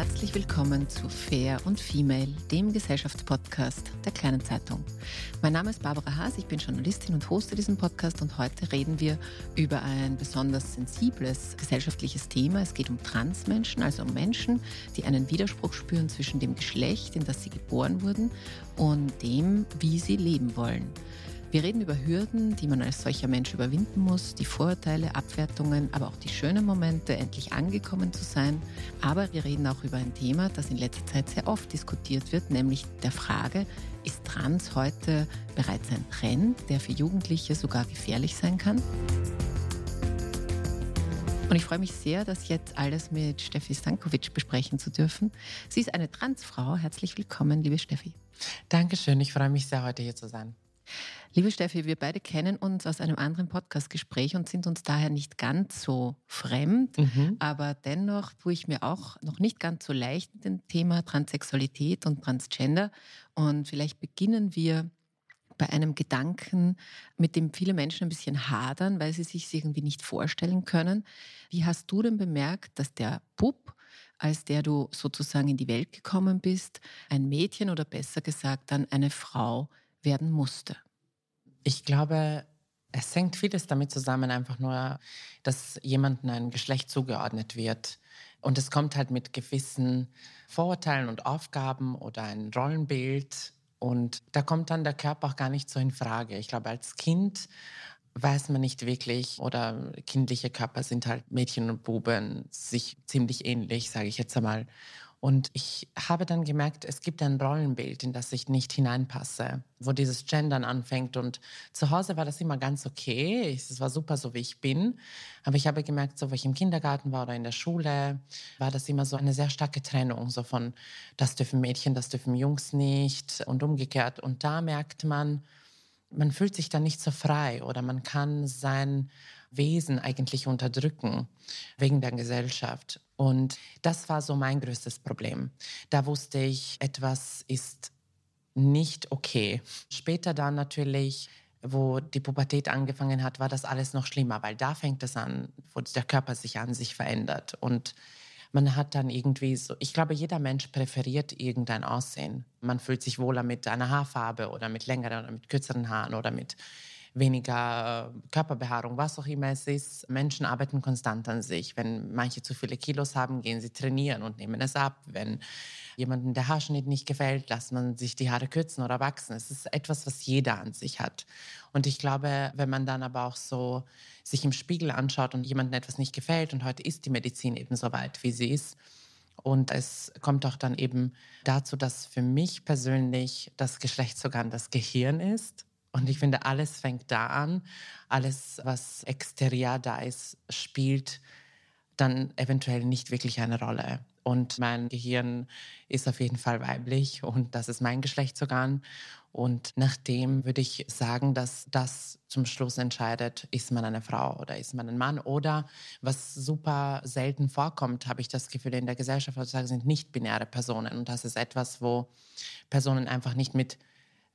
Herzlich willkommen zu Fair und Female, dem Gesellschaftspodcast der Kleinen Zeitung. Mein Name ist Barbara Haas, ich bin Journalistin und hoste diesen Podcast und heute reden wir über ein besonders sensibles gesellschaftliches Thema. Es geht um Transmenschen, also um Menschen, die einen Widerspruch spüren zwischen dem Geschlecht, in das sie geboren wurden, und dem, wie sie leben wollen. Wir reden über Hürden, die man als solcher Mensch überwinden muss, die Vorurteile, Abwertungen, aber auch die schönen Momente, endlich angekommen zu sein. Aber wir reden auch über ein Thema, das in letzter Zeit sehr oft diskutiert wird, nämlich der Frage, ist Trans heute bereits ein Trend, der für Jugendliche sogar gefährlich sein kann? Und ich freue mich sehr, das jetzt alles mit Steffi Stankovic besprechen zu dürfen. Sie ist eine Transfrau. Herzlich willkommen, liebe Steffi. Dankeschön. Ich freue mich sehr, heute hier zu sein. Liebe Steffi, wir beide kennen uns aus einem anderen Podcastgespräch und sind uns daher nicht ganz so fremd. Mhm. Aber dennoch tue ich mir auch noch nicht ganz so leicht mit dem Thema Transsexualität und Transgender. Und vielleicht beginnen wir bei einem Gedanken, mit dem viele Menschen ein bisschen hadern, weil sie sich irgendwie nicht vorstellen können. Wie hast du denn bemerkt, dass der Bub, als der du sozusagen in die Welt gekommen bist, ein Mädchen oder besser gesagt dann eine Frau werden musste? Ich glaube, es hängt vieles damit zusammen, einfach nur, dass jemandem ein Geschlecht zugeordnet wird. Und es kommt halt mit gewissen Vorurteilen und Aufgaben oder ein Rollenbild. Und da kommt dann der Körper auch gar nicht so in Frage. Ich glaube, als Kind weiß man nicht wirklich oder kindliche Körper sind halt Mädchen und Buben sich ziemlich ähnlich, sage ich jetzt einmal. Und ich habe dann gemerkt, es gibt ein Rollenbild, in das ich nicht hineinpasse, wo dieses Gendern anfängt. Und zu Hause war das immer ganz okay. Es war super, so wie ich bin. Aber ich habe gemerkt, so wo ich im Kindergarten war oder in der Schule, war das immer so eine sehr starke Trennung. So von, das dürfen Mädchen, das dürfen Jungs nicht und umgekehrt. Und da merkt man, man fühlt sich dann nicht so frei oder man kann sein Wesen eigentlich unterdrücken wegen der Gesellschaft. Und das war so mein größtes Problem. Da wusste ich, etwas ist nicht okay. Später dann natürlich, wo die Pubertät angefangen hat, war das alles noch schlimmer, weil da fängt es an, wo der Körper sich an sich verändert. Und man hat dann irgendwie so, ich glaube, jeder Mensch präferiert irgendein Aussehen. Man fühlt sich wohler mit einer Haarfarbe oder mit längeren oder mit kürzeren Haaren oder mit weniger äh, Körperbehaarung, was auch immer es ist. Menschen arbeiten konstant an sich. Wenn manche zu viele Kilos haben, gehen sie trainieren und nehmen es ab. Wenn jemandem der Haarschnitt nicht gefällt, lässt man sich die Haare kürzen oder wachsen. Es ist etwas, was jeder an sich hat. Und ich glaube, wenn man dann aber auch so sich im Spiegel anschaut und jemandem etwas nicht gefällt, und heute ist die Medizin eben so weit, wie sie ist, und es kommt auch dann eben dazu, dass für mich persönlich das Geschlechtsorgan das Gehirn ist. Und ich finde, alles fängt da an. Alles, was exterior da ist, spielt dann eventuell nicht wirklich eine Rolle. Und mein Gehirn ist auf jeden Fall weiblich und das ist mein Geschlechtsorgan. Und nachdem würde ich sagen, dass das zum Schluss entscheidet, ist man eine Frau oder ist man ein Mann. Oder was super selten vorkommt, habe ich das Gefühl, in der Gesellschaft heutzutage sind nicht-binäre Personen. Und das ist etwas, wo Personen einfach nicht mit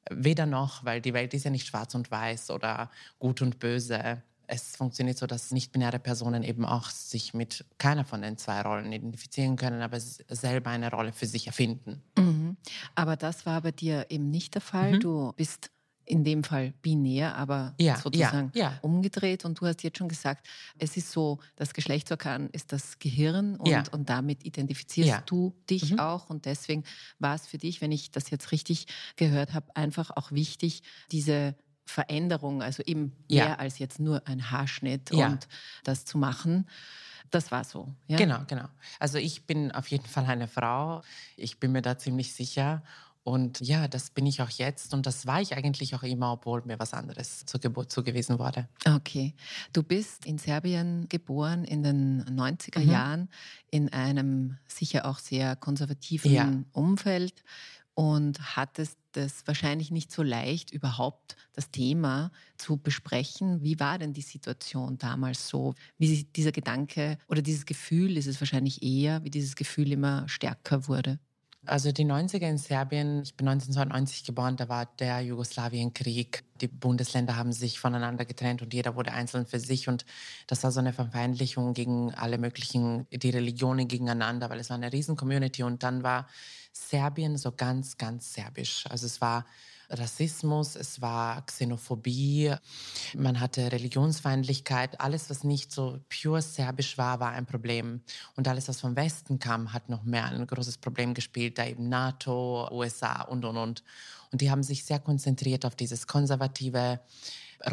weder noch, weil die Welt ist ja nicht schwarz und weiß oder gut und böse es funktioniert so, dass nicht-binäre Personen eben auch sich mit keiner von den zwei Rollen identifizieren können, aber selber eine Rolle für sich erfinden. Mhm. Aber das war bei dir eben nicht der Fall. Mhm. Du bist in dem Fall binär, aber ja, sozusagen ja, ja. umgedreht. Und du hast jetzt schon gesagt, es ist so, das Geschlechtsorgan ist das Gehirn und, und damit identifizierst du dich mhm. auch. Und deswegen war es für dich, wenn ich das jetzt richtig gehört habe, einfach auch wichtig, diese Veränderung, also eben mehr als jetzt nur ein Haarschnitt und das zu machen. Das war so. Genau, genau. Also ich bin auf jeden Fall eine Frau. Ich bin mir da ziemlich sicher. Und ja, das bin ich auch jetzt und das war ich eigentlich auch immer, obwohl mir was anderes zur Geburt zugewiesen wurde. Okay. Du bist in Serbien geboren in den 90er mhm. Jahren in einem sicher auch sehr konservativen ja. Umfeld und hattest es wahrscheinlich nicht so leicht, überhaupt das Thema zu besprechen. Wie war denn die Situation damals so? Wie dieser Gedanke oder dieses Gefühl ist es wahrscheinlich eher, wie dieses Gefühl immer stärker wurde? Also die 90er in Serbien, ich bin 1992 geboren, da war der Jugoslawienkrieg. Die Bundesländer haben sich voneinander getrennt und jeder wurde einzeln für sich. Und das war so eine Verfeindlichung gegen alle möglichen, die Religionen gegeneinander, weil es war eine Riesen-Community. Und dann war Serbien so ganz, ganz serbisch. Also es war Rassismus, es war Xenophobie, man hatte Religionsfeindlichkeit. Alles, was nicht so pure serbisch war, war ein Problem. Und alles, was vom Westen kam, hat noch mehr ein großes Problem gespielt, da eben NATO, USA und, und, und. Und die haben sich sehr konzentriert auf dieses konservative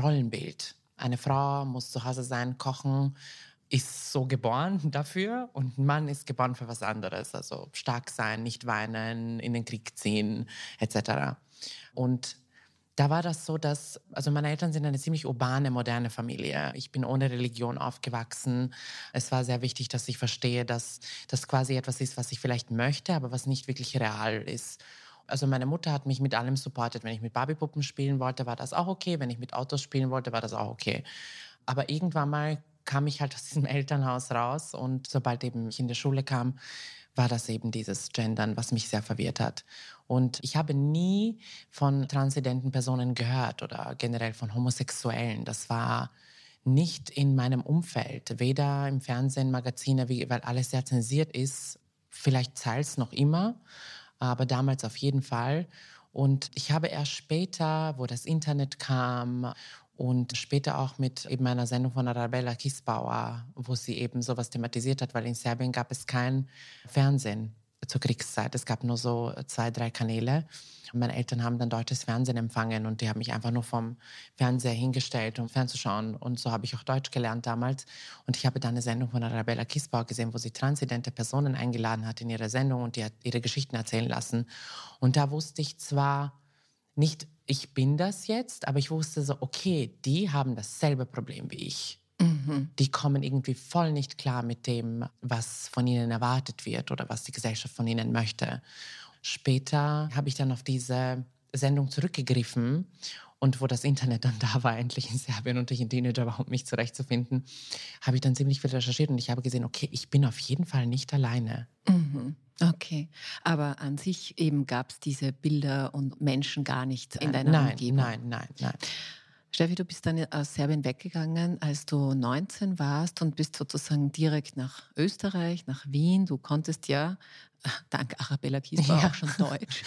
Rollenbild. Eine Frau muss zu Hause sein, kochen, ist so geboren dafür und ein Mann ist geboren für was anderes. Also stark sein, nicht weinen, in den Krieg ziehen, etc. Und da war das so, dass, also meine Eltern sind eine ziemlich urbane, moderne Familie. Ich bin ohne Religion aufgewachsen. Es war sehr wichtig, dass ich verstehe, dass das quasi etwas ist, was ich vielleicht möchte, aber was nicht wirklich real ist. Also meine Mutter hat mich mit allem supportet. Wenn ich mit Barbiepuppen spielen wollte, war das auch okay. Wenn ich mit Autos spielen wollte, war das auch okay. Aber irgendwann mal kam ich halt aus diesem Elternhaus raus und sobald eben ich in die Schule kam, war das eben dieses Gendern, was mich sehr verwirrt hat. Und ich habe nie von transidenten Personen gehört oder generell von Homosexuellen. Das war nicht in meinem Umfeld, weder im Fernsehen, Magazine, weil alles sehr zensiert ist. Vielleicht es noch immer, aber damals auf jeden Fall. Und ich habe erst später, wo das Internet kam und später auch mit eben einer Sendung von Arabella Kisbauer, wo sie eben sowas thematisiert hat, weil in Serbien gab es kein Fernsehen zur Kriegszeit. Es gab nur so zwei, drei Kanäle. Und meine Eltern haben dann deutsches Fernsehen empfangen und die haben mich einfach nur vom Fernseher hingestellt, um fernzuschauen. Und so habe ich auch Deutsch gelernt damals. Und ich habe dann eine Sendung von Arabella Kisbauer gesehen, wo sie transidente Personen eingeladen hat in ihre Sendung und die hat ihre Geschichten erzählen lassen. Und da wusste ich zwar nicht, ich bin das jetzt, aber ich wusste so, okay, die haben dasselbe Problem wie ich. Mhm. Die kommen irgendwie voll nicht klar mit dem, was von ihnen erwartet wird oder was die Gesellschaft von ihnen möchte. Später habe ich dann auf diese Sendung zurückgegriffen und wo das Internet dann da war, endlich in Serbien und ich in Teenager war, um mich zurechtzufinden, habe ich dann ziemlich viel recherchiert und ich habe gesehen, okay, ich bin auf jeden Fall nicht alleine. Mhm. Okay, aber an sich eben gab es diese Bilder und Menschen gar nicht in deiner nein, Umgebung? Nein, nein, nein. Steffi, du bist dann aus Serbien weggegangen, als du 19 warst und bist sozusagen direkt nach Österreich, nach Wien. Du konntest ja, dank Arabella Kiesbauer, ja. auch schon Deutsch.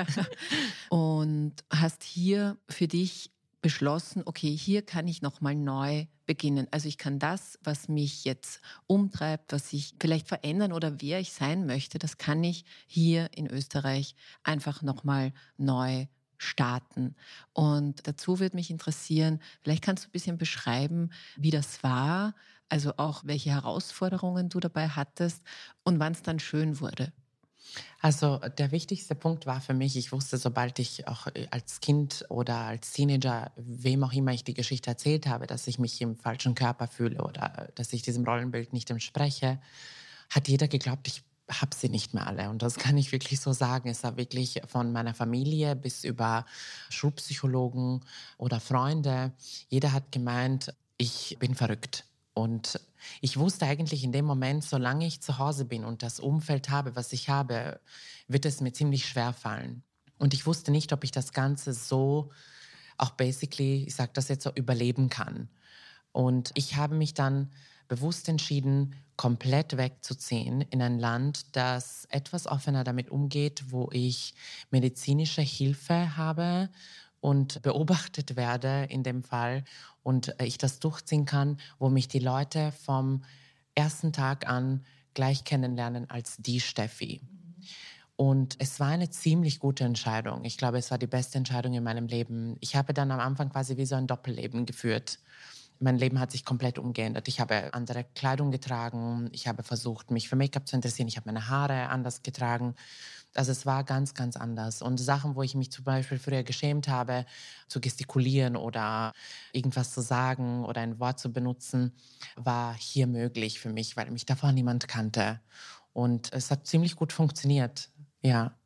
und hast hier für dich beschlossen, okay, hier kann ich nochmal neu beginnen. Also ich kann das, was mich jetzt umtreibt, was ich vielleicht verändern oder wer ich sein möchte, das kann ich hier in Österreich einfach nochmal neu starten. Und dazu würde mich interessieren, vielleicht kannst du ein bisschen beschreiben, wie das war, also auch welche Herausforderungen du dabei hattest und wann es dann schön wurde. Also der wichtigste Punkt war für mich, ich wusste, sobald ich auch äh, als Kind oder als Teenager, wem auch immer ich die Geschichte erzählt habe, dass ich mich im falschen Körper fühle oder äh, dass ich diesem Rollenbild nicht entspreche, hat jeder geglaubt, ich habe sie nicht mehr alle. Und das kann ich wirklich so sagen. Es war wirklich von meiner Familie bis über Schulpsychologen oder Freunde. Jeder hat gemeint, ich bin verrückt. Und ich wusste eigentlich in dem Moment, solange ich zu Hause bin und das Umfeld habe, was ich habe, wird es mir ziemlich schwer fallen. Und ich wusste nicht, ob ich das Ganze so auch basically, ich sage das jetzt so, überleben kann. Und ich habe mich dann bewusst entschieden, komplett wegzuziehen in ein Land, das etwas offener damit umgeht, wo ich medizinische Hilfe habe und beobachtet werde in dem Fall und ich das durchziehen kann, wo mich die Leute vom ersten Tag an gleich kennenlernen als die Steffi. Und es war eine ziemlich gute Entscheidung. Ich glaube, es war die beste Entscheidung in meinem Leben. Ich habe dann am Anfang quasi wie so ein Doppelleben geführt mein Leben hat sich komplett umgeändert. Ich habe andere Kleidung getragen, ich habe versucht, mich für Make-up zu interessieren, ich habe meine Haare anders getragen. Also es war ganz, ganz anders. Und Sachen, wo ich mich zum Beispiel früher geschämt habe, zu gestikulieren oder irgendwas zu sagen oder ein Wort zu benutzen, war hier möglich für mich, weil mich davor niemand kannte. Und es hat ziemlich gut funktioniert. Ja.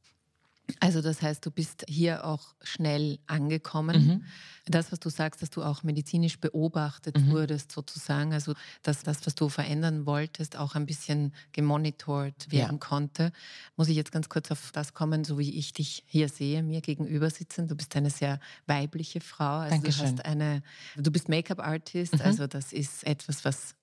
Also das heißt, du bist hier auch schnell angekommen. Mhm. Das, was du sagst, dass du auch medizinisch beobachtet mhm. wurdest, sozusagen, also dass das, was du verändern wolltest, auch ein bisschen gemonitort werden ja. konnte. Muss ich jetzt ganz kurz auf das kommen, so wie ich dich hier sehe, mir gegenüber sitzen. Du bist eine sehr weibliche Frau. Also Dankeschön. Du, hast eine, du bist Make-up-Artist, mhm. also das ist etwas, was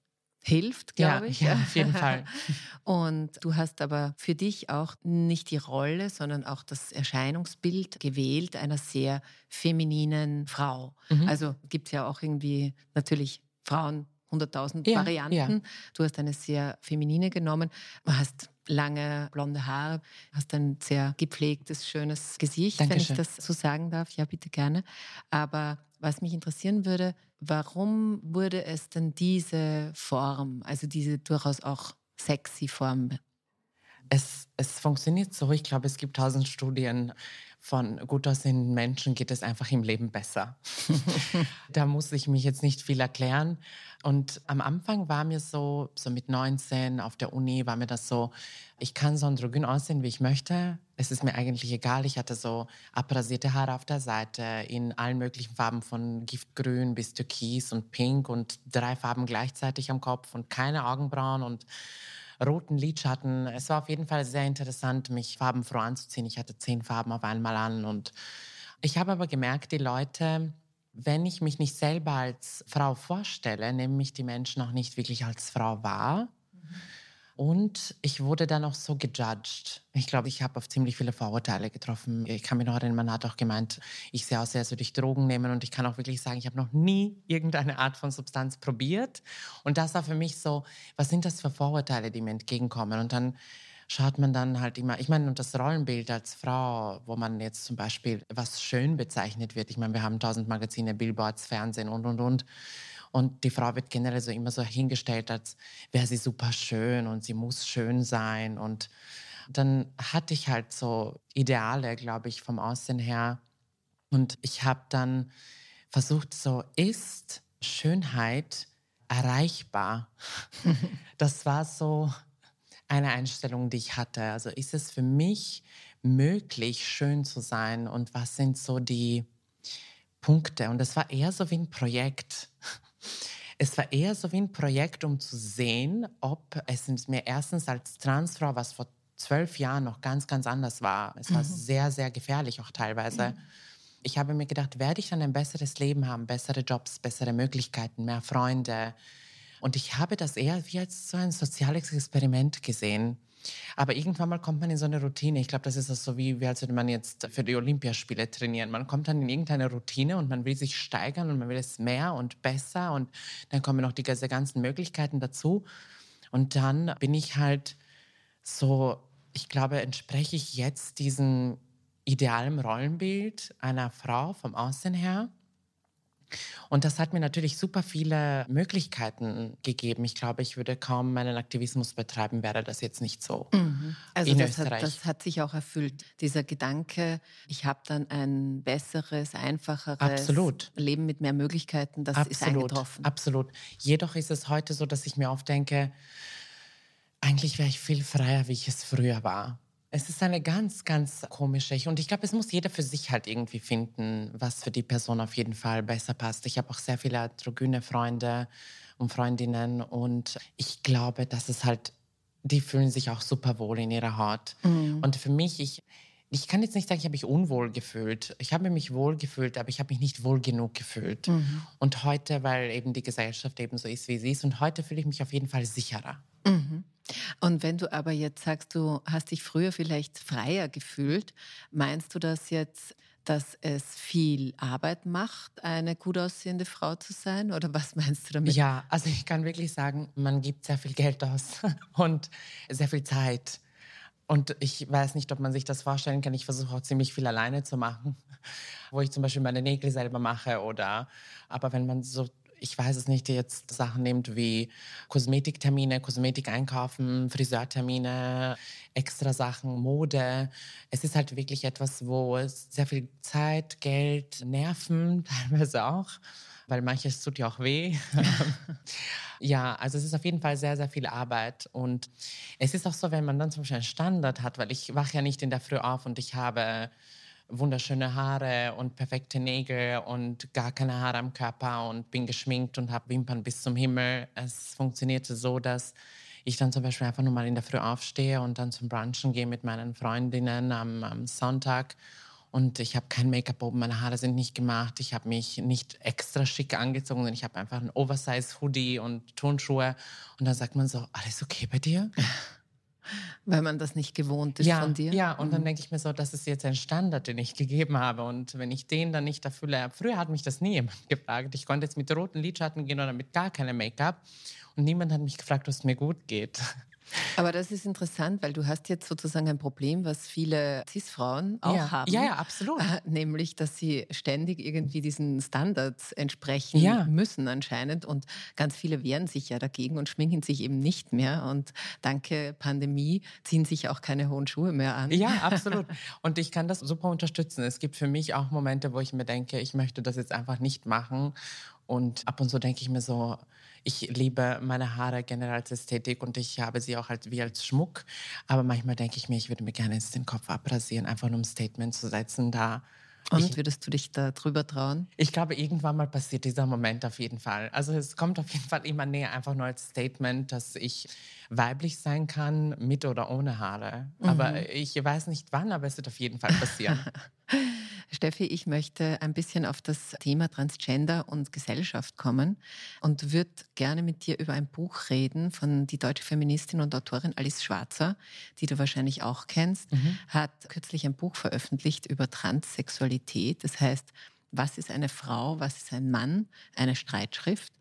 hilft, glaube ja, ich. Ja, auf jeden Fall. Und du hast aber für dich auch nicht die Rolle, sondern auch das Erscheinungsbild gewählt einer sehr femininen Frau. Mhm. Also gibt es ja auch irgendwie natürlich Frauen 100.000 ja, Varianten. Du hast eine sehr feminine genommen. Du hast lange blonde Haare, hast ein sehr gepflegtes, schönes Gesicht, Dankeschön. wenn ich das so sagen darf. Ja, bitte gerne. Aber was mich interessieren würde, warum wurde es denn diese Form, also diese durchaus auch sexy Form? Es, es funktioniert so. Ich glaube, es gibt tausend Studien von gut aussehenden Menschen geht es einfach im Leben besser. da muss ich mich jetzt nicht viel erklären. Und am Anfang war mir so, so mit 19 auf der Uni, war mir das so, ich kann so androgyn aussehen, wie ich möchte. Es ist mir eigentlich egal. Ich hatte so abrasierte Haare auf der Seite in allen möglichen Farben von Giftgrün bis Türkis und Pink und drei Farben gleichzeitig am Kopf und keine Augenbrauen und roten Lidschatten. Es war auf jeden Fall sehr interessant, mich farbenfroh anzuziehen. Ich hatte zehn Farben auf einmal an und ich habe aber gemerkt, die Leute, wenn ich mich nicht selber als Frau vorstelle, nehmen mich die Menschen auch nicht wirklich als Frau wahr. Und ich wurde dann auch so gejudged. Ich glaube, ich habe auf ziemlich viele Vorurteile getroffen. Ich kann mich noch erinnern, man hat auch gemeint, ich sehe aus, als würde ich Drogen nehmen. Und ich kann auch wirklich sagen, ich habe noch nie irgendeine Art von Substanz probiert. Und das war für mich so, was sind das für Vorurteile, die mir entgegenkommen? Und dann schaut man dann halt immer, ich meine, und das Rollenbild als Frau, wo man jetzt zum Beispiel was schön bezeichnet wird. Ich meine, wir haben tausend Magazine, Billboards, Fernsehen und, und, und. Und die Frau wird generell so immer so hingestellt, als wäre sie super schön und sie muss schön sein. Und dann hatte ich halt so Ideale, glaube ich, vom Aussehen her. Und ich habe dann versucht, so ist Schönheit erreichbar. das war so eine Einstellung, die ich hatte. Also ist es für mich möglich, schön zu sein und was sind so die Punkte? Und es war eher so wie ein Projekt. Es war eher so wie ein Projekt, um zu sehen, ob es mir erstens als Transfrau, was vor zwölf Jahren noch ganz, ganz anders war, es war mhm. sehr, sehr gefährlich auch teilweise. Mhm. Ich habe mir gedacht, werde ich dann ein besseres Leben haben, bessere Jobs, bessere Möglichkeiten, mehr Freunde. Und ich habe das eher wie als so ein soziales Experiment gesehen. Aber irgendwann mal kommt man in so eine Routine. Ich glaube, das ist so wie, wie als würde man jetzt für die Olympiaspiele trainieren. Man kommt dann in irgendeine Routine und man will sich steigern und man will es mehr und besser und dann kommen noch die, diese ganzen Möglichkeiten dazu. Und dann bin ich halt so, ich glaube, entspreche ich jetzt diesem idealen Rollenbild einer Frau vom Aussehen her. Und das hat mir natürlich super viele Möglichkeiten gegeben. Ich glaube, ich würde kaum meinen Aktivismus betreiben, wäre das jetzt nicht so. Mhm. Also das hat, das hat, sich auch erfüllt. Dieser Gedanke, ich habe dann ein besseres, einfacheres Absolut. Leben mit mehr Möglichkeiten, das Absolut. ist eingetroffen. Absolut. Jedoch ist es heute so, dass ich mir oft denke, eigentlich wäre ich viel freier, wie ich es früher war. Es ist eine ganz, ganz komische. Und ich glaube, es muss jeder für sich halt irgendwie finden, was für die Person auf jeden Fall besser passt. Ich habe auch sehr viele androgyne Freunde und Freundinnen. Und ich glaube, dass es halt, die fühlen sich auch super wohl in ihrer Haut. Mhm. Und für mich, ich, ich kann jetzt nicht sagen, ich habe mich unwohl gefühlt. Ich habe mich wohl gefühlt, aber ich habe mich nicht wohl genug gefühlt. Mhm. Und heute, weil eben die Gesellschaft eben so ist, wie sie ist, und heute fühle ich mich auf jeden Fall sicherer. Mhm. Und wenn du aber jetzt sagst, du hast dich früher vielleicht freier gefühlt, meinst du das jetzt, dass es viel Arbeit macht, eine gut aussehende Frau zu sein? Oder was meinst du damit? Ja, also ich kann wirklich sagen, man gibt sehr viel Geld aus und sehr viel Zeit. Und ich weiß nicht, ob man sich das vorstellen kann. Ich versuche auch ziemlich viel alleine zu machen, wo ich zum Beispiel meine Nägel selber mache oder. Aber wenn man so ich weiß es nicht, jetzt Sachen nimmt wie Kosmetiktermine, Kosmetik einkaufen, Friseurtermine, extra Sachen, Mode. Es ist halt wirklich etwas, wo es sehr viel Zeit, Geld, Nerven teilweise auch, weil manches tut ja auch weh. ja, also es ist auf jeden Fall sehr, sehr viel Arbeit. Und es ist auch so, wenn man dann zum Beispiel einen Standard hat, weil ich wache ja nicht in der Früh auf und ich habe wunderschöne Haare und perfekte Nägel und gar keine Haare am Körper und bin geschminkt und habe Wimpern bis zum Himmel. Es funktionierte so, dass ich dann zum Beispiel einfach nur mal in der Früh aufstehe und dann zum Brunchen gehe mit meinen Freundinnen am, am Sonntag. Und ich habe kein Make-up oben, meine Haare sind nicht gemacht, ich habe mich nicht extra schick angezogen, sondern ich habe einfach einen Oversize-Hoodie und Turnschuhe. Und dann sagt man so, alles okay bei dir? Weil man das nicht gewohnt ist ja, von dir. Ja, und mhm. dann denke ich mir so, das ist jetzt ein Standard, den ich gegeben habe. Und wenn ich den dann nicht erfülle, früher hat mich das nie jemand gefragt. Ich konnte jetzt mit roten Lidschatten gehen oder mit gar keinem Make-up. Und niemand hat mich gefragt, ob es mir gut geht. Aber das ist interessant, weil du hast jetzt sozusagen ein Problem, was viele CIS-Frauen auch ja. haben. Ja, ja, absolut. Äh, nämlich, dass sie ständig irgendwie diesen Standards entsprechen ja. müssen anscheinend. Und ganz viele wehren sich ja dagegen und schminken sich eben nicht mehr. Und danke Pandemie ziehen sich auch keine hohen Schuhe mehr an. Ja, absolut. Und ich kann das super unterstützen. Es gibt für mich auch Momente, wo ich mir denke, ich möchte das jetzt einfach nicht machen. Und ab und zu denke ich mir so, ich liebe meine Haare generell als Ästhetik und ich habe sie auch halt wie als Schmuck. Aber manchmal denke ich mir, ich würde mir gerne jetzt den Kopf abrasieren, einfach nur um ein Statement zu setzen. Da und ich, würdest du dich da drüber trauen? Ich glaube, irgendwann mal passiert dieser Moment auf jeden Fall. Also es kommt auf jeden Fall immer näher, einfach nur als Statement, dass ich weiblich sein kann, mit oder ohne Haare. Mhm. Aber ich weiß nicht wann, aber es wird auf jeden Fall passieren. Steffi, ich möchte ein bisschen auf das Thema Transgender und Gesellschaft kommen und würde gerne mit dir über ein Buch reden von die deutsche Feministin und Autorin Alice Schwarzer, die du wahrscheinlich auch kennst, mhm. hat kürzlich ein Buch veröffentlicht über Transsexualität. Das heißt, was ist eine Frau, was ist ein Mann, eine Streitschrift.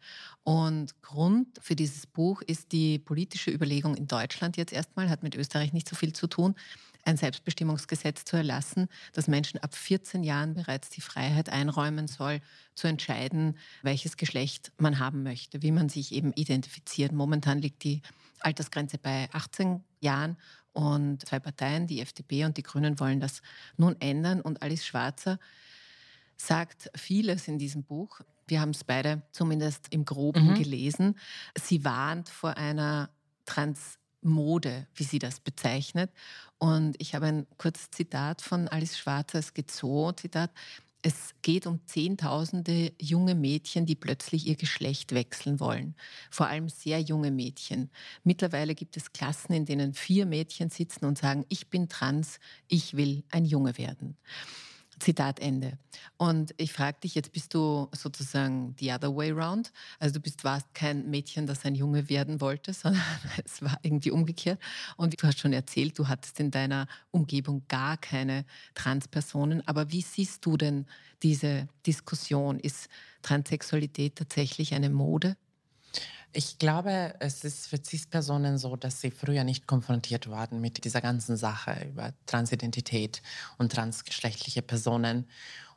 Und Grund für dieses Buch ist die politische Überlegung in Deutschland jetzt erstmal, hat mit Österreich nicht so viel zu tun, ein Selbstbestimmungsgesetz zu erlassen, das Menschen ab 14 Jahren bereits die Freiheit einräumen soll, zu entscheiden, welches Geschlecht man haben möchte, wie man sich eben identifiziert. Momentan liegt die Altersgrenze bei 18 Jahren und zwei Parteien, die FDP und die Grünen, wollen das nun ändern. Und Alice Schwarzer sagt vieles in diesem Buch. Wir haben es beide zumindest im Groben mhm. gelesen. Sie warnt vor einer Trans Mode, wie sie das bezeichnet. Und ich habe ein kurzes Zitat von Alice Schwarzer, es geht so, Zitat, es geht um Zehntausende junge Mädchen, die plötzlich ihr Geschlecht wechseln wollen. Vor allem sehr junge Mädchen. Mittlerweile gibt es Klassen, in denen vier Mädchen sitzen und sagen, ich bin trans, ich will ein Junge werden. Zitat Ende. Und ich frage dich, jetzt bist du sozusagen the other way round. Also du bist, warst kein Mädchen, das ein Junge werden wollte, sondern es war irgendwie umgekehrt. Und du hast schon erzählt, du hattest in deiner Umgebung gar keine Transpersonen. Aber wie siehst du denn diese Diskussion? Ist Transsexualität tatsächlich eine Mode? Ich glaube, es ist für CIS-Personen so, dass sie früher nicht konfrontiert wurden mit dieser ganzen Sache über Transidentität und transgeschlechtliche Personen.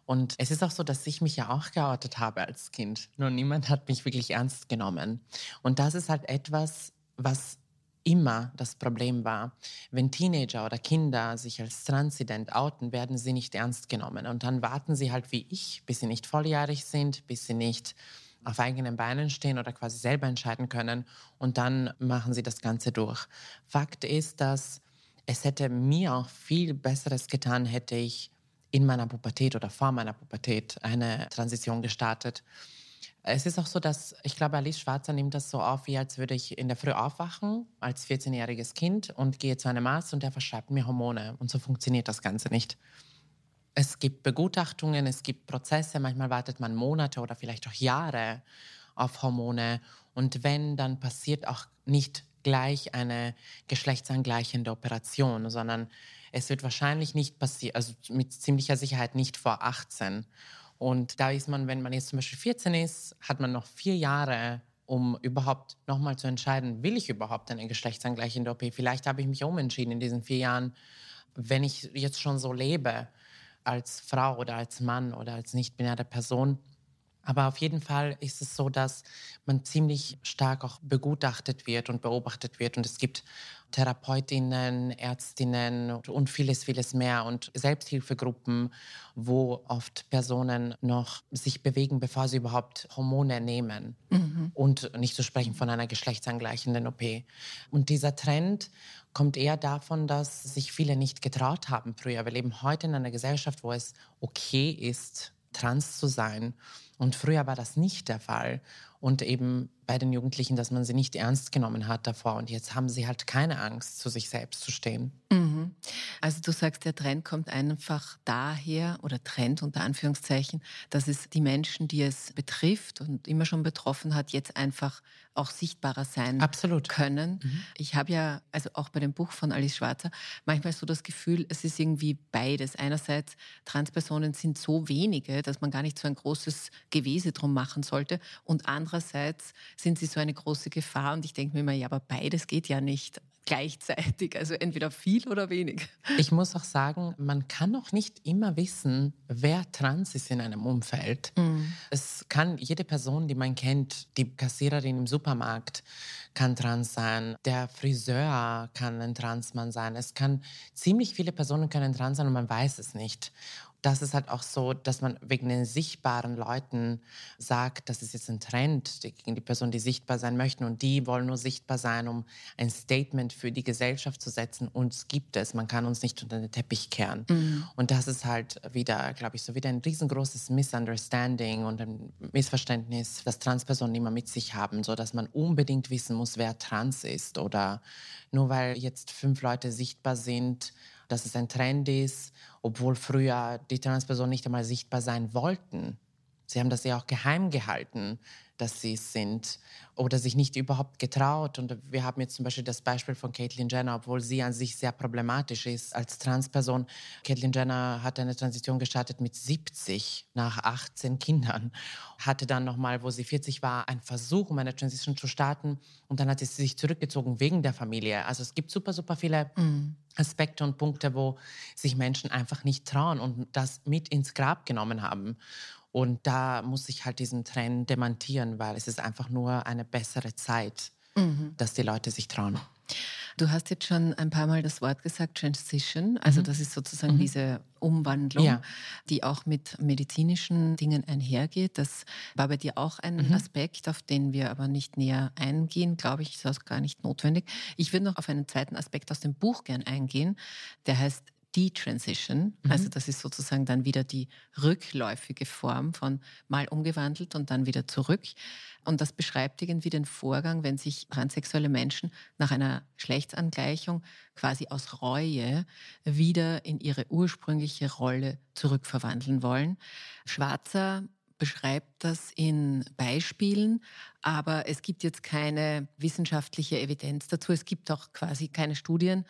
Und es ist auch so, dass ich mich ja auch geoutet habe als Kind. Nur niemand hat mich wirklich ernst genommen. Und das ist halt etwas, was immer das Problem war. Wenn Teenager oder Kinder sich als Transident outen, werden sie nicht ernst genommen. Und dann warten sie halt wie ich, bis sie nicht volljährig sind, bis sie nicht auf eigenen Beinen stehen oder quasi selber entscheiden können. Und dann machen sie das Ganze durch. Fakt ist, dass es hätte mir auch viel Besseres getan, hätte ich in meiner Pubertät oder vor meiner Pubertät eine Transition gestartet. Es ist auch so, dass ich glaube, Alice Schwarzer nimmt das so auf, wie als würde ich in der Früh aufwachen als 14-jähriges Kind und gehe zu einem Arzt und der verschreibt mir Hormone. Und so funktioniert das Ganze nicht. Es gibt Begutachtungen, es gibt Prozesse, manchmal wartet man Monate oder vielleicht auch Jahre auf Hormone. Und wenn, dann passiert auch nicht gleich eine geschlechtsangleichende Operation, sondern es wird wahrscheinlich nicht passieren, also mit ziemlicher Sicherheit nicht vor 18. Und da ist man, wenn man jetzt zum Beispiel 14 ist, hat man noch vier Jahre, um überhaupt nochmal zu entscheiden, will ich überhaupt eine geschlechtsangleichende OP? Vielleicht habe ich mich umentschieden in diesen vier Jahren, wenn ich jetzt schon so lebe als Frau oder als Mann oder als nicht-binäre Person. Aber auf jeden Fall ist es so, dass man ziemlich stark auch begutachtet wird und beobachtet wird. Und es gibt Therapeutinnen, Ärztinnen und vieles, vieles mehr und Selbsthilfegruppen, wo oft Personen noch sich bewegen, bevor sie überhaupt Hormone nehmen. Mhm. Und nicht zu sprechen von einer geschlechtsangleichenden OP. Und dieser Trend kommt eher davon, dass sich viele nicht getraut haben früher. Wir leben heute in einer Gesellschaft, wo es okay ist, trans zu sein. Und früher war das nicht der Fall und eben bei den Jugendlichen, dass man sie nicht ernst genommen hat davor. Und jetzt haben sie halt keine Angst, zu sich selbst zu stehen. Mhm. Also du sagst, der Trend kommt einfach daher, oder Trend unter Anführungszeichen, dass es die Menschen, die es betrifft und immer schon betroffen hat, jetzt einfach auch sichtbarer sein Absolut. können. Mhm. Ich habe ja, also auch bei dem Buch von Alice Schwarzer, manchmal so das Gefühl, es ist irgendwie beides. Einerseits, Transpersonen sind so wenige, dass man gar nicht so ein großes Gewese drum machen sollte. Und andererseits, sind sie so eine große Gefahr. Und ich denke mir immer, ja, aber beides geht ja nicht gleichzeitig, also entweder viel oder wenig. Ich muss auch sagen, man kann auch nicht immer wissen, wer trans ist in einem Umfeld. Mhm. Es kann jede Person, die man kennt, die Kassiererin im Supermarkt kann trans sein, der Friseur kann ein Transmann sein. Es kann ziemlich viele Personen können trans sein und man weiß es nicht das ist halt auch so, dass man wegen den sichtbaren Leuten sagt, das ist jetzt ein Trend gegen die Personen, die sichtbar sein möchten und die wollen nur sichtbar sein, um ein Statement für die Gesellschaft zu setzen. Uns gibt es, man kann uns nicht unter den Teppich kehren. Mhm. Und das ist halt wieder, glaube ich, so wieder ein riesengroßes Misunderstanding und ein Missverständnis, das Transpersonen immer mit sich haben, so dass man unbedingt wissen muss, wer trans ist oder nur weil jetzt fünf Leute sichtbar sind, dass es ein Trend ist, obwohl früher die Transpersonen nicht einmal sichtbar sein wollten. Sie haben das ja auch geheim gehalten dass sie es sind oder sich nicht überhaupt getraut. Und wir haben jetzt zum Beispiel das Beispiel von Caitlyn Jenner, obwohl sie an sich sehr problematisch ist als Transperson. Caitlyn Jenner hat eine Transition gestartet mit 70 nach 18 Kindern, hatte dann nochmal, wo sie 40 war, einen Versuch, um eine Transition zu starten. Und dann hat sie sich zurückgezogen wegen der Familie. Also es gibt super, super viele mhm. Aspekte und Punkte, wo sich Menschen einfach nicht trauen und das mit ins Grab genommen haben. Und da muss ich halt diesen Trend demontieren, weil es ist einfach nur eine bessere Zeit, mhm. dass die Leute sich trauen. Du hast jetzt schon ein paar Mal das Wort gesagt, Transition. Also mhm. das ist sozusagen mhm. diese Umwandlung, ja. die auch mit medizinischen Dingen einhergeht. Das war bei dir auch ein mhm. Aspekt, auf den wir aber nicht näher eingehen, glaube ich, ist auch gar nicht notwendig. Ich würde noch auf einen zweiten Aspekt aus dem Buch gern eingehen, der heißt Detransition. Mhm. Also das ist sozusagen dann wieder die rückläufige Form von mal umgewandelt und dann wieder zurück. Und das beschreibt irgendwie den Vorgang, wenn sich transsexuelle Menschen nach einer Geschlechtsangleichung quasi aus Reue wieder in ihre ursprüngliche Rolle zurückverwandeln wollen. Schwarzer beschreibt das in Beispielen, aber es gibt jetzt keine wissenschaftliche Evidenz dazu. Es gibt auch quasi keine Studien.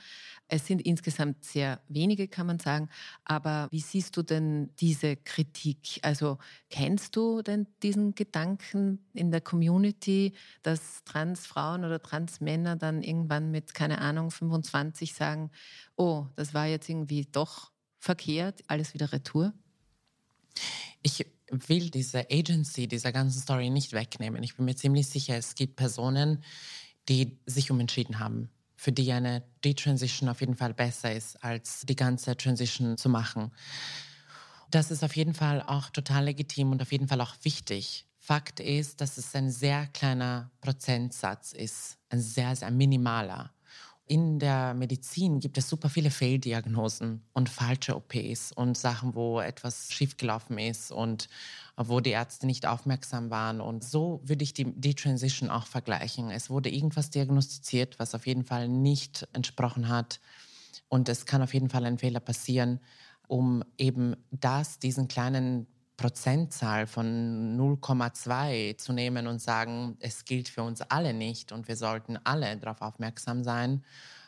Es sind insgesamt sehr wenige, kann man sagen. Aber wie siehst du denn diese Kritik? Also kennst du denn diesen Gedanken in der Community, dass Transfrauen oder Transmänner dann irgendwann mit, keine Ahnung, 25 sagen, oh, das war jetzt irgendwie doch verkehrt, alles wieder retour? Ich will diese Agency dieser ganzen Story nicht wegnehmen. Ich bin mir ziemlich sicher, es gibt Personen, die sich umentschieden haben, für die eine Detransition auf jeden Fall besser ist, als die ganze Transition zu machen. Das ist auf jeden Fall auch total legitim und auf jeden Fall auch wichtig. Fakt ist, dass es ein sehr kleiner Prozentsatz ist, ein sehr, sehr minimaler. In der Medizin gibt es super viele Fehldiagnosen und falsche OPs und Sachen, wo etwas schiefgelaufen ist und wo die Ärzte nicht aufmerksam waren. Und so würde ich die, die Transition auch vergleichen. Es wurde irgendwas diagnostiziert, was auf jeden Fall nicht entsprochen hat. Und es kann auf jeden Fall ein Fehler passieren, um eben das, diesen kleinen Prozentzahl von 0,2 zu nehmen und sagen, es gilt für uns alle nicht und wir sollten alle darauf aufmerksam sein,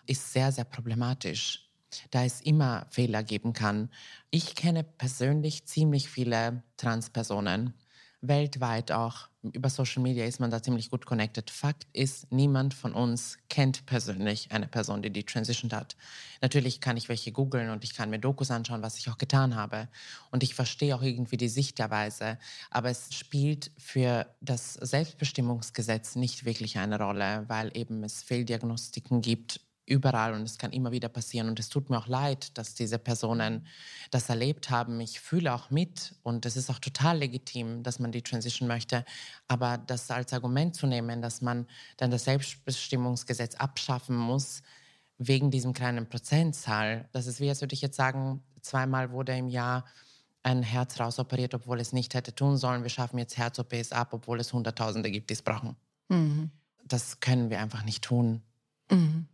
ist sehr, sehr problematisch, da es immer Fehler geben kann. Ich kenne persönlich ziemlich viele Transpersonen, weltweit auch. Über Social Media ist man da ziemlich gut connected. Fakt ist, niemand von uns kennt persönlich eine Person, die die transitioned hat. Natürlich kann ich welche googeln und ich kann mir Dokus anschauen, was ich auch getan habe. Und ich verstehe auch irgendwie die Sichtweise. Aber es spielt für das Selbstbestimmungsgesetz nicht wirklich eine Rolle, weil eben es Fehldiagnostiken gibt überall und es kann immer wieder passieren. Und es tut mir auch leid, dass diese Personen das erlebt haben. Ich fühle auch mit und es ist auch total legitim, dass man die Transition möchte. Aber das als Argument zu nehmen, dass man dann das Selbstbestimmungsgesetz abschaffen muss, wegen diesem kleinen Prozentzahl, das ist wie, als würde ich jetzt sagen, zweimal wurde im Jahr ein Herz rausoperiert, obwohl es nicht hätte tun sollen. Wir schaffen jetzt Herz-OPs ab, obwohl es Hunderttausende gibt, die es brauchen. Mhm. Das können wir einfach nicht tun. Mhm.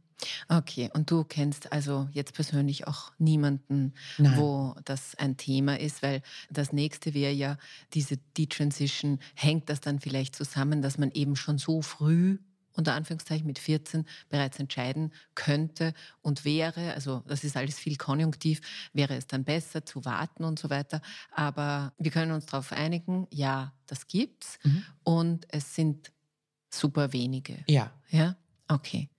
Okay, und du kennst also jetzt persönlich auch niemanden, Nein. wo das ein Thema ist, weil das nächste wäre ja diese Detransition. Hängt das dann vielleicht zusammen, dass man eben schon so früh unter Anführungszeichen mit 14 bereits entscheiden könnte und wäre, also das ist alles viel konjunktiv, wäre es dann besser zu warten und so weiter. Aber wir können uns darauf einigen, ja, das gibt's mhm. und es sind super wenige. Ja. Ja, okay.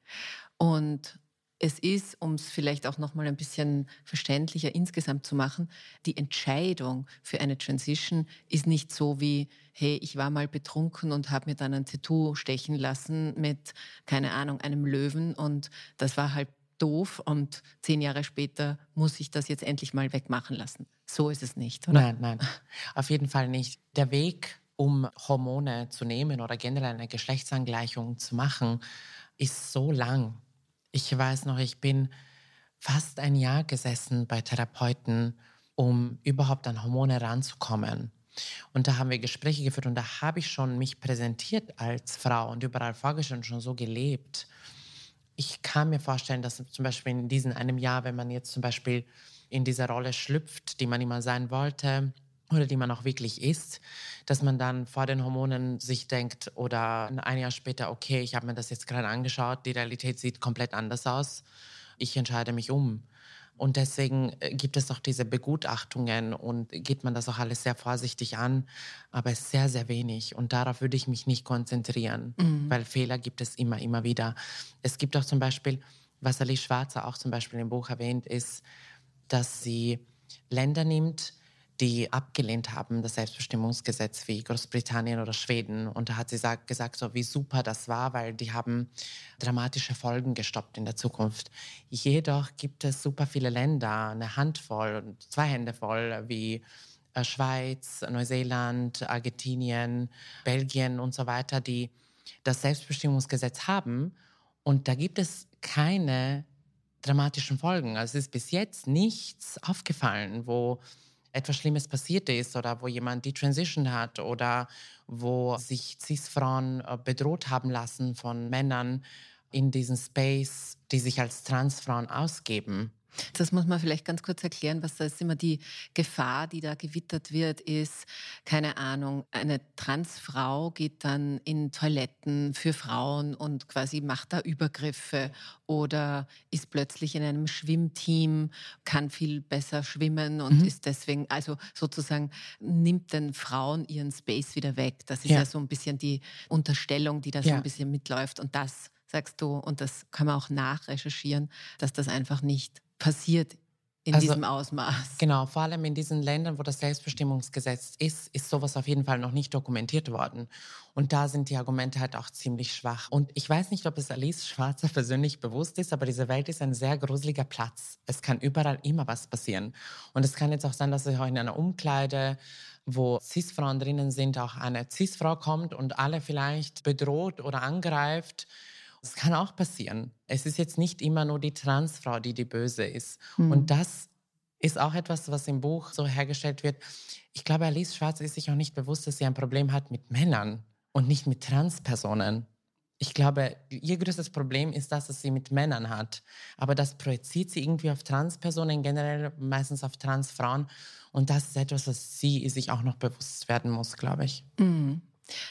Und es ist, um es vielleicht auch noch mal ein bisschen verständlicher insgesamt zu machen, die Entscheidung für eine Transition ist nicht so wie, hey, ich war mal betrunken und habe mir dann ein Tattoo stechen lassen mit, keine Ahnung, einem Löwen und das war halt doof und zehn Jahre später muss ich das jetzt endlich mal wegmachen lassen. So ist es nicht, oder? Nein, nein, auf jeden Fall nicht. Der Weg, um Hormone zu nehmen oder generell eine Geschlechtsangleichung zu machen, ist so lang ich weiß noch, ich bin fast ein Jahr gesessen bei Therapeuten, um überhaupt an Hormone ranzukommen. Und da haben wir Gespräche geführt und da habe ich schon mich präsentiert als Frau und überall vorgestellt und schon so gelebt. Ich kann mir vorstellen, dass zum Beispiel in diesem einem Jahr, wenn man jetzt zum Beispiel in dieser Rolle schlüpft, die man immer sein wollte, oder die man auch wirklich ist, dass man dann vor den Hormonen sich denkt oder ein Jahr später, okay, ich habe mir das jetzt gerade angeschaut, die Realität sieht komplett anders aus, ich entscheide mich um. Und deswegen äh, gibt es auch diese Begutachtungen und geht man das auch alles sehr vorsichtig an, aber es ist sehr, sehr wenig. Und darauf würde ich mich nicht konzentrieren, mhm. weil Fehler gibt es immer, immer wieder. Es gibt auch zum Beispiel, was Alice Schwarzer auch zum Beispiel im Buch erwähnt, ist, dass sie Länder nimmt, die abgelehnt haben, das Selbstbestimmungsgesetz wie Großbritannien oder Schweden. Und da hat sie gesagt, gesagt, so wie super das war, weil die haben dramatische Folgen gestoppt in der Zukunft. Jedoch gibt es super viele Länder, eine Handvoll, zwei Hände voll, wie äh, Schweiz, Neuseeland, Argentinien, Belgien und so weiter, die das Selbstbestimmungsgesetz haben. Und da gibt es keine dramatischen Folgen. Also es ist bis jetzt nichts aufgefallen, wo etwas Schlimmes passiert ist oder wo jemand die Transition hat oder wo sich Cis-Frauen äh, bedroht haben lassen von Männern in diesem Space, die sich als Transfrauen ausgeben. Das muss man vielleicht ganz kurz erklären, was da ist immer die Gefahr, die da gewittert wird, ist, keine Ahnung, eine Transfrau geht dann in Toiletten für Frauen und quasi macht da Übergriffe oder ist plötzlich in einem Schwimmteam, kann viel besser schwimmen und mhm. ist deswegen, also sozusagen nimmt den Frauen ihren Space wieder weg. Das ist ja, ja so ein bisschen die Unterstellung, die da ja. so ein bisschen mitläuft und das sagst du, und das kann man auch nachrecherchieren, dass das einfach nicht passiert in also, diesem Ausmaß. Genau, vor allem in diesen Ländern, wo das Selbstbestimmungsgesetz ist, ist sowas auf jeden Fall noch nicht dokumentiert worden. Und da sind die Argumente halt auch ziemlich schwach. Und ich weiß nicht, ob es Alice Schwarzer persönlich bewusst ist, aber diese Welt ist ein sehr gruseliger Platz. Es kann überall immer was passieren. Und es kann jetzt auch sein, dass ich auch in einer Umkleide wo Cis-Frauen drinnen sind, auch eine Cis-Frau kommt und alle vielleicht bedroht oder angreift. Das kann auch passieren. Es ist jetzt nicht immer nur die Transfrau, die die Böse ist. Mhm. Und das ist auch etwas, was im Buch so hergestellt wird. Ich glaube, Alice Schwarz ist sich auch nicht bewusst, dass sie ein Problem hat mit Männern und nicht mit Transpersonen. Ich glaube, ihr größtes Problem ist das, dass sie mit Männern hat. Aber das projiziert sie irgendwie auf Transpersonen, generell meistens auf Transfrauen. Und das ist etwas, was sie sich auch noch bewusst werden muss, glaube ich. Mhm.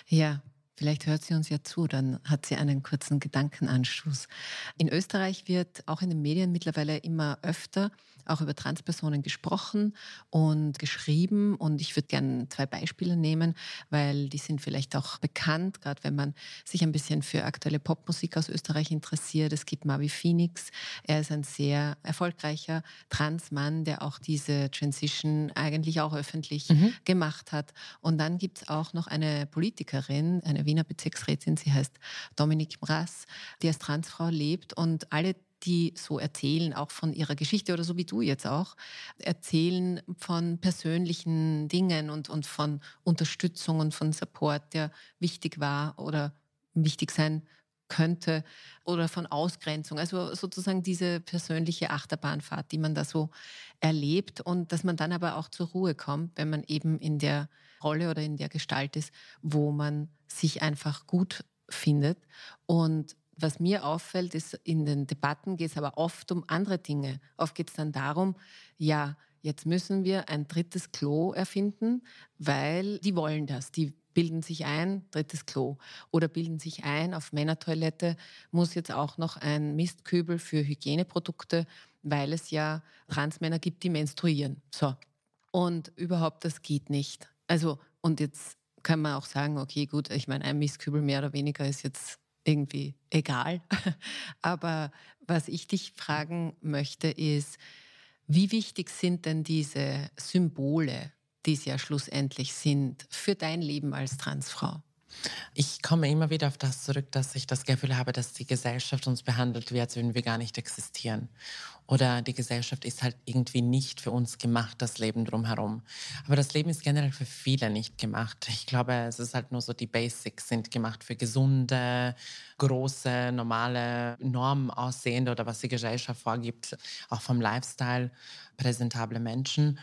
Ja, Vielleicht hört sie uns ja zu, dann hat sie einen kurzen Gedankenanstoß. In Österreich wird auch in den Medien mittlerweile immer öfter auch über Transpersonen gesprochen und geschrieben. Und ich würde gerne zwei Beispiele nehmen, weil die sind vielleicht auch bekannt, gerade wenn man sich ein bisschen für aktuelle Popmusik aus Österreich interessiert. Es gibt Marvi Phoenix. Er ist ein sehr erfolgreicher Transmann, der auch diese Transition eigentlich auch öffentlich mhm. gemacht hat. Und dann gibt es auch noch eine Politikerin, eine Wiener Bezirksrätin, sie heißt Dominique Brass, die als Transfrau lebt und alle die so erzählen, auch von ihrer Geschichte oder so wie du jetzt auch, erzählen von persönlichen Dingen und, und von Unterstützung und von Support, der wichtig war oder wichtig sein könnte oder von Ausgrenzung. Also sozusagen diese persönliche Achterbahnfahrt, die man da so erlebt und dass man dann aber auch zur Ruhe kommt, wenn man eben in der Rolle oder in der Gestalt ist, wo man sich einfach gut findet und was mir auffällt, ist, in den Debatten geht es aber oft um andere Dinge. Oft geht es dann darum, ja, jetzt müssen wir ein drittes Klo erfinden, weil die wollen das. Die bilden sich ein, drittes Klo. Oder bilden sich ein, auf Männertoilette muss jetzt auch noch ein Mistkübel für Hygieneprodukte, weil es ja Transmänner gibt, die menstruieren. So. Und überhaupt, das geht nicht. Also, und jetzt kann man auch sagen, okay, gut, ich meine, ein Mistkübel mehr oder weniger ist jetzt irgendwie egal. Aber was ich dich fragen möchte, ist, wie wichtig sind denn diese Symbole, die es ja schlussendlich sind, für dein Leben als Transfrau? Ich komme immer wieder auf das zurück, dass ich das Gefühl habe, dass die Gesellschaft uns behandelt wie als würden wir gar nicht existieren. Oder die Gesellschaft ist halt irgendwie nicht für uns gemacht, das Leben drumherum. Aber das Leben ist generell für viele nicht gemacht. Ich glaube, es ist halt nur so, die Basics sind gemacht für gesunde, große, normale, Normen aussehende oder was die Gesellschaft vorgibt, auch vom Lifestyle, präsentable Menschen.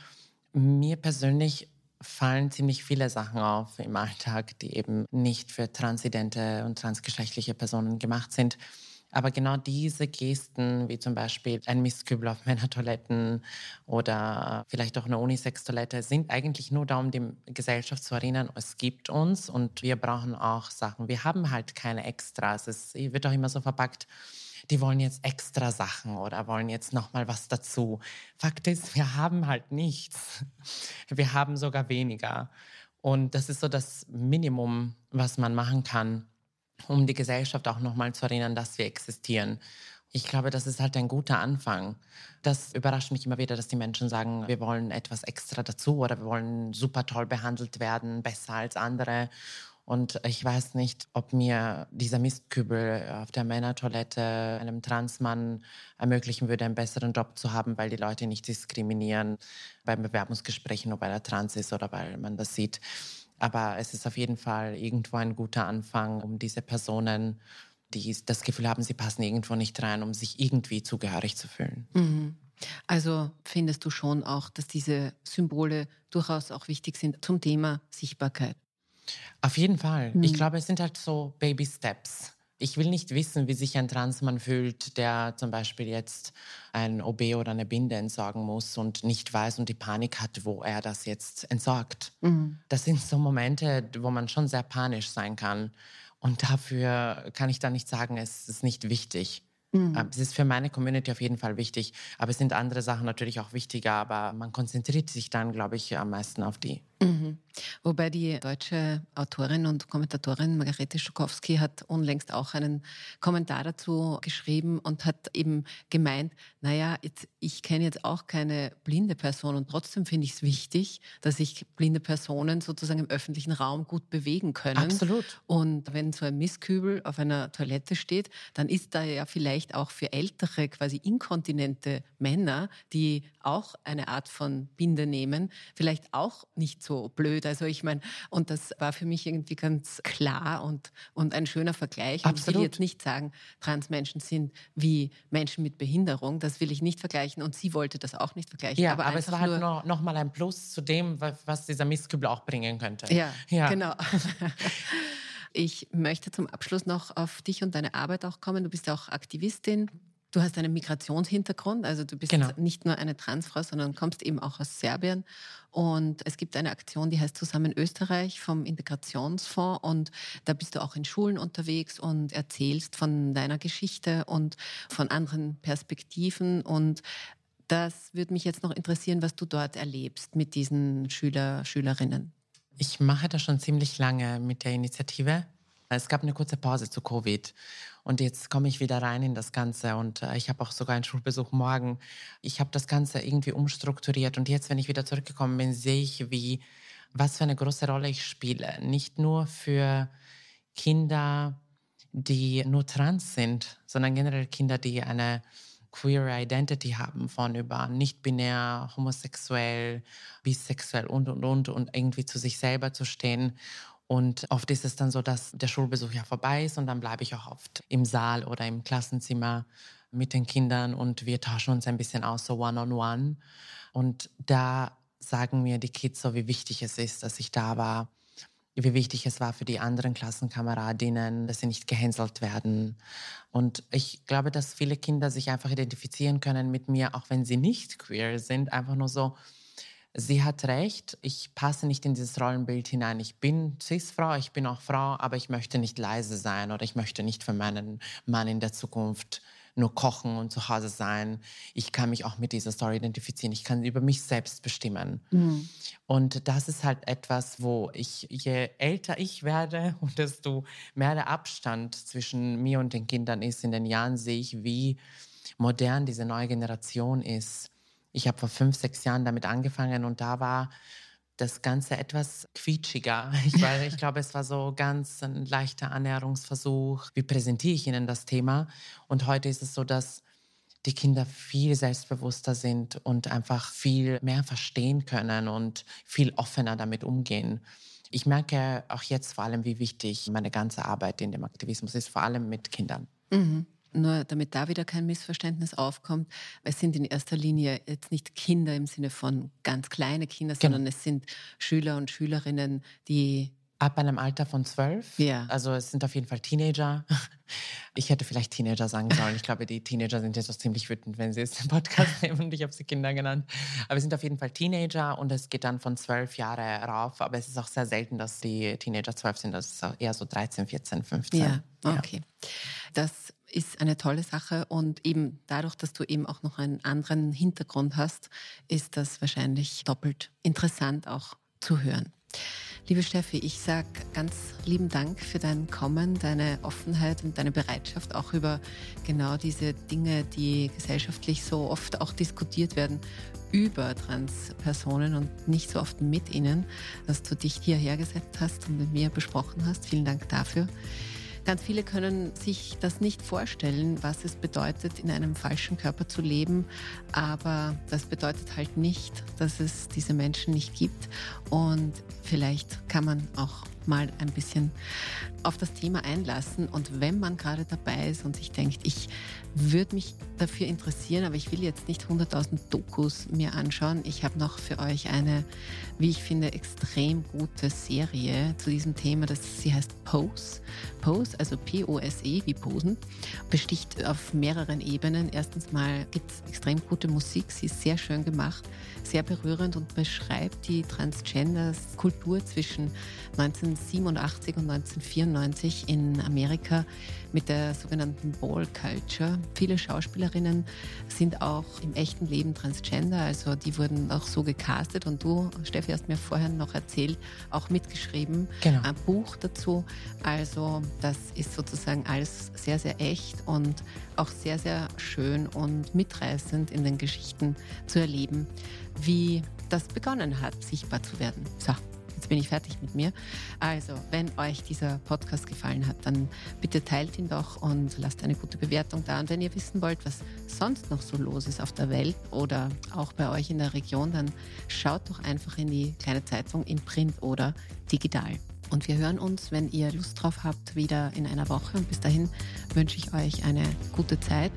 Mir persönlich fallen ziemlich viele Sachen auf im Alltag, die eben nicht für transidente und transgeschlechtliche Personen gemacht sind. Aber genau diese Gesten, wie zum Beispiel ein Mistkübel auf Männertoiletten oder vielleicht auch eine Unisex-Toilette, sind eigentlich nur da, um die Gesellschaft zu erinnern, es gibt uns und wir brauchen auch Sachen. Wir haben halt keine Extras. Es wird auch immer so verpackt, die wollen jetzt extra Sachen oder wollen jetzt noch mal was dazu. Fakt ist, wir haben halt nichts. Wir haben sogar weniger. Und das ist so das Minimum, was man machen kann, um die Gesellschaft auch noch mal zu erinnern, dass wir existieren. Ich glaube, das ist halt ein guter Anfang. Das überrascht mich immer wieder, dass die Menschen sagen, wir wollen etwas extra dazu oder wir wollen super toll behandelt werden, besser als andere. Und ich weiß nicht, ob mir dieser Mistkübel auf der Männertoilette einem Transmann ermöglichen würde, einen besseren Job zu haben, weil die Leute nicht diskriminieren beim Bewerbungsgespräch, nur weil er trans ist oder weil man das sieht. Aber es ist auf jeden Fall irgendwo ein guter Anfang, um diese Personen, die das Gefühl haben, sie passen irgendwo nicht rein, um sich irgendwie zugehörig zu fühlen. Mhm. Also findest du schon auch, dass diese Symbole durchaus auch wichtig sind zum Thema Sichtbarkeit? Auf jeden Fall. Mhm. Ich glaube, es sind halt so Baby Steps. Ich will nicht wissen, wie sich ein Transmann fühlt, der zum Beispiel jetzt ein OB oder eine Binde entsorgen muss und nicht weiß und die Panik hat, wo er das jetzt entsorgt. Mhm. Das sind so Momente, wo man schon sehr panisch sein kann. Und dafür kann ich dann nicht sagen, es ist nicht wichtig. Mhm. Ähm, es ist für meine Community auf jeden Fall wichtig, aber es sind andere Sachen natürlich auch wichtiger, aber man konzentriert sich dann, glaube ich, am meisten auf die. Mhm. Wobei die deutsche Autorin und Kommentatorin Margarete Schukowski hat unlängst auch einen Kommentar dazu geschrieben und hat eben gemeint, naja, jetzt, ich kenne jetzt auch keine blinde Person und trotzdem finde ich es wichtig, dass sich blinde Personen sozusagen im öffentlichen Raum gut bewegen können. Absolut. Und wenn so ein Mistkübel auf einer Toilette steht, dann ist da ja vielleicht auch für ältere, quasi inkontinente Männer, die auch eine Art von Binde nehmen, vielleicht auch nicht so blöd. Also ich meine, und das war für mich irgendwie ganz klar und, und ein schöner Vergleich. Und Absolut. ich will jetzt nicht sagen, Transmenschen sind wie Menschen mit Behinderung. Das will ich nicht vergleichen. Und sie wollte das auch nicht vergleichen. Ja, aber, aber es war halt noch, noch mal ein Plus zu dem, was dieser Mistkübel auch bringen könnte. Ja, ja. genau. Ich möchte zum Abschluss noch auf dich und deine Arbeit auch kommen. Du bist ja auch Aktivistin. Du hast einen Migrationshintergrund, also du bist genau. nicht nur eine Transfrau, sondern kommst eben auch aus Serbien. Und es gibt eine Aktion, die heißt Zusammen Österreich vom Integrationsfonds. Und da bist du auch in Schulen unterwegs und erzählst von deiner Geschichte und von anderen Perspektiven. Und das würde mich jetzt noch interessieren, was du dort erlebst mit diesen Schüler, Schülerinnen. Ich mache das schon ziemlich lange mit der Initiative. Es gab eine kurze Pause zu Covid und jetzt komme ich wieder rein in das Ganze und äh, ich habe auch sogar einen Schulbesuch morgen. Ich habe das Ganze irgendwie umstrukturiert und jetzt, wenn ich wieder zurückgekommen bin, sehe ich, wie, was für eine große Rolle ich spiele. Nicht nur für Kinder, die nur trans sind, sondern generell Kinder, die eine queer Identity haben, von über nicht-binär, homosexuell, bisexuell und, und, und, und irgendwie zu sich selber zu stehen und oft ist es dann so, dass der Schulbesuch ja vorbei ist und dann bleibe ich auch oft im Saal oder im Klassenzimmer mit den Kindern und wir tauschen uns ein bisschen aus, so one-on-one. -on -one. Und da sagen mir die Kids so, wie wichtig es ist, dass ich da war, wie wichtig es war für die anderen Klassenkameradinnen, dass sie nicht gehänselt werden. Und ich glaube, dass viele Kinder sich einfach identifizieren können mit mir, auch wenn sie nicht queer sind, einfach nur so, sie hat recht, ich passe nicht in dieses Rollenbild hinein. Ich bin Cis-Frau, ich bin auch Frau, aber ich möchte nicht leise sein oder ich möchte nicht für meinen Mann in der Zukunft nur kochen und zu Hause sein. Ich kann mich auch mit dieser Story identifizieren. Ich kann über mich selbst bestimmen. Mhm. Und das ist halt etwas, wo ich, je älter ich werde und desto mehr der Abstand zwischen mir und den Kindern ist in den Jahren, sehe ich, wie modern diese neue Generation ist ich habe vor fünf, sechs Jahren damit angefangen und da war das Ganze etwas quietschiger. Ich, weil ich glaube, es war so ganz ein leichter Annäherungsversuch. Wie präsentiere ich ihnen das Thema? Und heute ist es so, dass die Kinder viel selbstbewusster sind und einfach viel mehr verstehen können und viel offener damit umgehen. Ich merke auch jetzt vor allem, wie wichtig meine ganze Arbeit in dem Aktivismus ist, vor allem mit Kindern. Mhm. Nur damit da wieder kein Missverständnis aufkommt, es sind in erster Linie jetzt nicht Kinder im Sinne von ganz kleine Kinder, genau. sondern es sind Schüler und Schülerinnen, die Ab einem Alter von zwölf. Ja. Also es sind auf jeden Fall Teenager. Ich hätte vielleicht Teenager sagen sollen. Ich glaube, die Teenager sind jetzt auch ziemlich wütend, wenn sie jetzt den Podcast nehmen und ich habe sie Kinder genannt. Aber es sind auf jeden Fall Teenager und es geht dann von zwölf Jahre rauf. Aber es ist auch sehr selten, dass die Teenager zwölf sind. Das ist eher so 13, 14, 15. Ja, okay. Ja. Das ist eine tolle Sache und eben dadurch, dass du eben auch noch einen anderen Hintergrund hast, ist das wahrscheinlich doppelt interessant auch zu hören. Liebe Steffi, ich sage ganz lieben Dank für dein Kommen, deine Offenheit und deine Bereitschaft, auch über genau diese Dinge, die gesellschaftlich so oft auch diskutiert werden, über Transpersonen und nicht so oft mit ihnen, dass du dich hierher gesetzt hast und mit mir besprochen hast. Vielen Dank dafür. Ganz viele können sich das nicht vorstellen, was es bedeutet, in einem falschen Körper zu leben. Aber das bedeutet halt nicht, dass es diese Menschen nicht gibt. Und vielleicht kann man auch mal ein bisschen auf das Thema einlassen. Und wenn man gerade dabei ist und sich denkt, ich würde mich dafür interessieren, aber ich will jetzt nicht 100.000 Dokus mir anschauen. Ich habe noch für euch eine, wie ich finde, extrem gute Serie zu diesem Thema. Das, sie heißt Pose. Pose, also P-O-S-E, wie Posen, besticht auf mehreren Ebenen. Erstens mal gibt es extrem gute Musik. Sie ist sehr schön gemacht, sehr berührend und beschreibt die Transgender-Kultur zwischen 19 1987 und 1994 in Amerika mit der sogenannten Ball Culture. Viele Schauspielerinnen sind auch im echten Leben transgender, also die wurden auch so gecastet und du, Steffi, hast mir vorher noch erzählt, auch mitgeschrieben, genau. ein Buch dazu. Also das ist sozusagen alles sehr, sehr echt und auch sehr, sehr schön und mitreißend in den Geschichten zu erleben, wie das begonnen hat, sichtbar zu werden. So, jetzt bin ich fertig mit mir. Also, wenn euch dieser Podcast gefallen hat, dann bitte teilt ihn doch und lasst eine gute Bewertung da. Und wenn ihr wissen wollt, was sonst noch so los ist auf der Welt oder auch bei euch in der Region, dann schaut doch einfach in die kleine Zeitung in Print oder digital. Und wir hören uns, wenn ihr Lust drauf habt, wieder in einer Woche. Und bis dahin wünsche ich euch eine gute Zeit,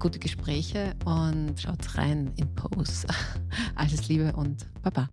gute Gespräche und schaut rein in Pose. Alles Liebe und Baba.